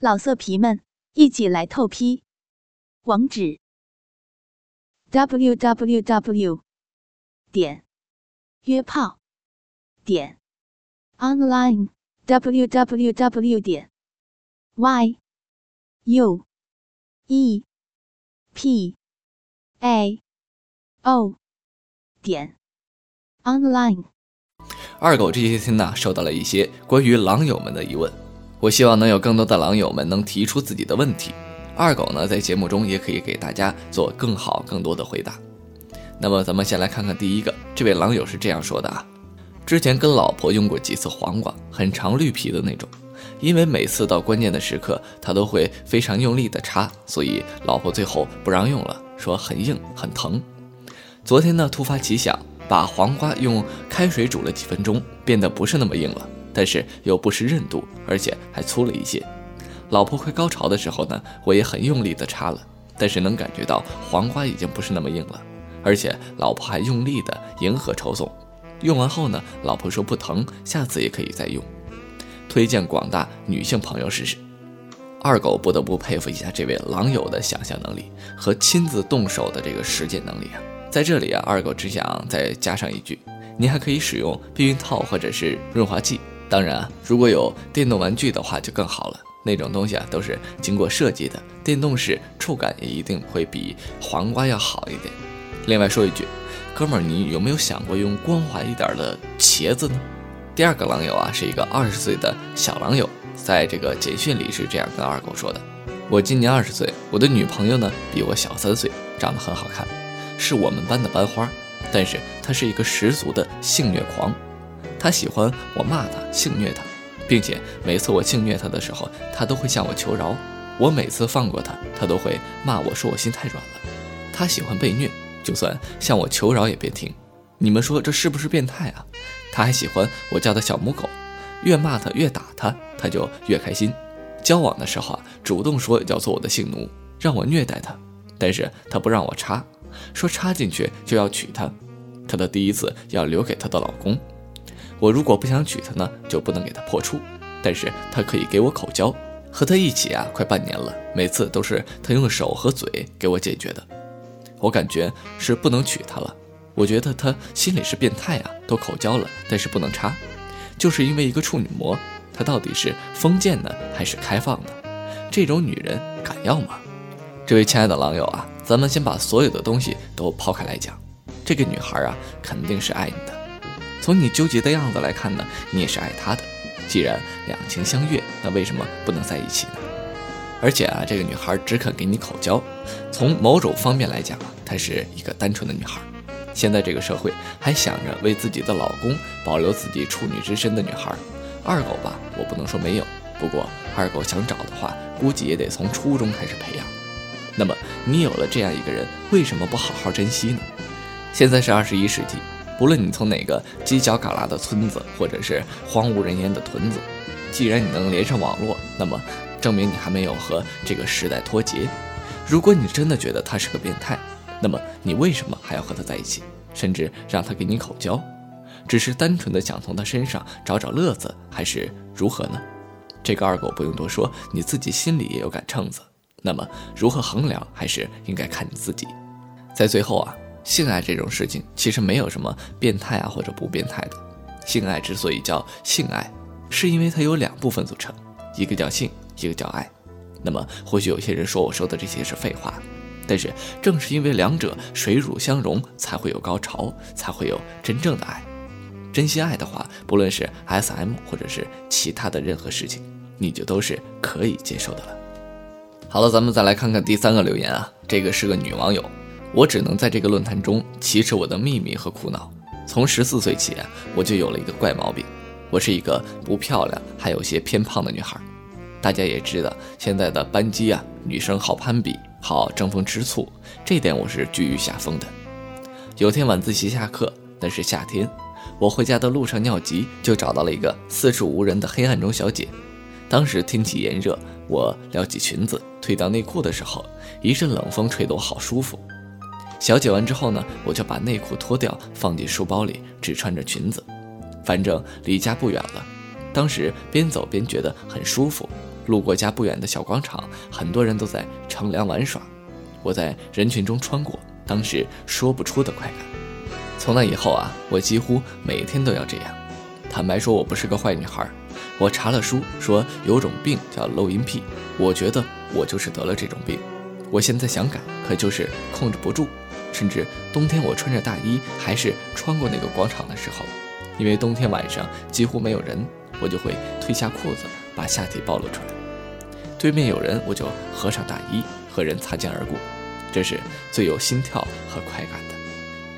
老色皮们，一起来透批！网址：w w w 点约炮点 online w w w 点 y u e p a o 点 online。二狗这些天呢，收到了一些关于狼友们的疑问。我希望能有更多的狼友们能提出自己的问题，二狗呢在节目中也可以给大家做更好、更多的回答。那么咱们先来看看第一个，这位狼友是这样说的啊：之前跟老婆用过几次黄瓜，很长绿皮的那种，因为每次到关键的时刻，他都会非常用力的插，所以老婆最后不让用了，说很硬很疼。昨天呢突发奇想，把黄瓜用开水煮了几分钟，变得不是那么硬了。但是又不失韧度，而且还粗了一些。老婆快高潮的时候呢，我也很用力的插了，但是能感觉到黄瓜已经不是那么硬了，而且老婆还用力的迎合抽送。用完后呢，老婆说不疼，下次也可以再用，推荐广大女性朋友试试。二狗不得不佩服一下这位狼友的想象能力和亲自动手的这个实践能力啊！在这里啊，二狗只想再加上一句，你还可以使用避孕套或者是润滑剂。当然啊，如果有电动玩具的话就更好了。那种东西啊都是经过设计的，电动式触感也一定会比黄瓜要好一点。另外说一句，哥们儿，你有没有想过用光滑一点的茄子呢？第二个狼友啊是一个二十岁的小狼友，在这个简讯里是这样跟二狗说的：我今年二十岁，我的女朋友呢比我小三岁，长得很好看，是我们班的班花，但是她是一个十足的性虐狂。他喜欢我骂他、性虐他，并且每次我性虐他的时候，他都会向我求饶。我每次放过他，他都会骂我说我心太软了。他喜欢被虐，就算向我求饶也别听。你们说这是不是变态啊？他还喜欢我叫他小母狗，越骂他越打他，他就越开心。交往的时候啊，主动说要做我的性奴，让我虐待他，但是他不让我插，说插进去就要娶她。他的第一次要留给他的老公。我如果不想娶她呢，就不能给她破处，但是她可以给我口交。和她一起啊，快半年了，每次都是她用手和嘴给我解决的。我感觉是不能娶她了。我觉得她心里是变态啊，都口交了，但是不能插，就是因为一个处女膜。她到底是封建的还是开放的？这种女人敢要吗？这位亲爱的狼友啊，咱们先把所有的东西都抛开来讲，这个女孩啊，肯定是爱你的。从你纠结的样子来看呢，你也是爱他的。既然两情相悦，那为什么不能在一起呢？而且啊，这个女孩只肯给你口交，从某种方面来讲啊，她是一个单纯的女孩。现在这个社会还想着为自己的老公保留自己处女之身的女孩，二狗吧，我不能说没有。不过二狗想找的话，估计也得从初中开始培养。那么你有了这样一个人，为什么不好好珍惜呢？现在是二十一世纪。不论你从哪个犄角旮旯的村子，或者是荒无人烟的屯子，既然你能连上网络，那么证明你还没有和这个时代脱节。如果你真的觉得他是个变态，那么你为什么还要和他在一起，甚至让他给你口交？只是单纯的想从他身上找找乐子，还是如何呢？这个二狗不用多说，你自己心里也有杆秤子。那么如何衡量，还是应该看你自己。在最后啊。性爱这种事情其实没有什么变态啊或者不变态的。性爱之所以叫性爱，是因为它有两部分组成，一个叫性，一个叫爱。那么或许有些人说我说的这些是废话，但是正是因为两者水乳相融，才会有高潮，才会有真正的爱。真心爱的话，不论是 S.M 或者是其他的任何事情，你就都是可以接受的了。好了，咱们再来看看第三个留言啊，这个是个女网友。我只能在这个论坛中启齿我的秘密和苦恼。从十四岁起，我就有了一个怪毛病，我是一个不漂亮还有些偏胖的女孩。大家也知道，现在的班级啊，女生好攀比，好争风吃醋，这点我是居于下风的。有天晚自习下课，那是夏天，我回家的路上尿急，就找到了一个四处无人的黑暗中小姐。当时天气炎热，我撩起裙子退到内裤的时候，一阵冷风吹得我好舒服。小解完之后呢，我就把内裤脱掉，放进书包里，只穿着裙子。反正离家不远了，当时边走边觉得很舒服，路过家不远的小广场，很多人都在乘凉玩耍。我在人群中穿过，当时说不出的快感。从那以后啊，我几乎每天都要这样。坦白说，我不是个坏女孩。我查了书，说有种病叫漏阴癖，我觉得我就是得了这种病。我现在想改，可就是控制不住。甚至冬天我穿着大衣，还是穿过那个广场的时候，因为冬天晚上几乎没有人，我就会褪下裤子，把下体暴露出来。对面有人，我就合上大衣，和人擦肩而过。这是最有心跳和快感的。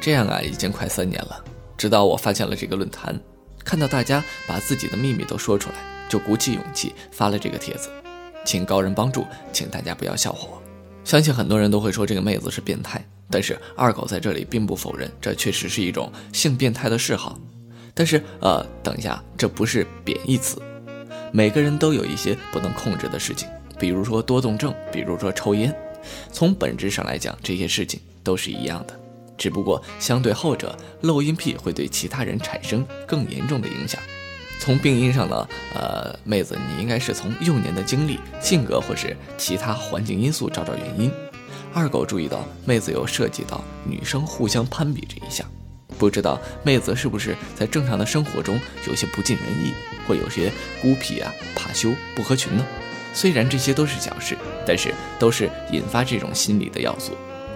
这样啊，已经快三年了。直到我发现了这个论坛，看到大家把自己的秘密都说出来，就鼓起勇气发了这个帖子，请高人帮助，请大家不要笑话我。相信很多人都会说这个妹子是变态，但是二狗在这里并不否认，这确实是一种性变态的嗜好。但是呃，等一下，这不是贬义词。每个人都有一些不能控制的事情，比如说多动症，比如说抽烟。从本质上来讲，这些事情都是一样的，只不过相对后者，漏音癖会对其他人产生更严重的影响。从病因上呢，呃，妹子，你应该是从幼年的经历、性格或是其他环境因素找找原因。二狗注意到妹子有涉及到女生互相攀比这一项，不知道妹子是不是在正常的生活中有些不尽人意，或有些孤僻啊、怕羞、不合群呢？虽然这些都是小事，但是都是引发这种心理的要素。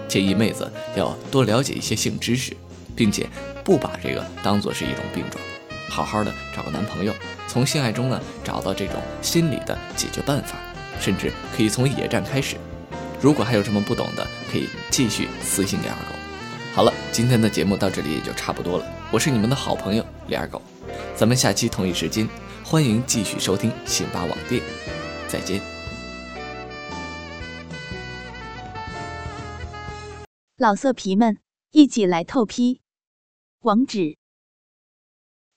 建议妹子要多了解一些性知识，并且不把这个当做是一种病状。好好的找个男朋友，从性爱中呢找到这种心理的解决办法，甚至可以从野战开始。如果还有什么不懂的，可以继续私信给二狗。好了，今天的节目到这里也就差不多了。我是你们的好朋友李二狗，咱们下期同一时间欢迎继续收听辛巴网店，再见。老色皮们，一起来透批，网址。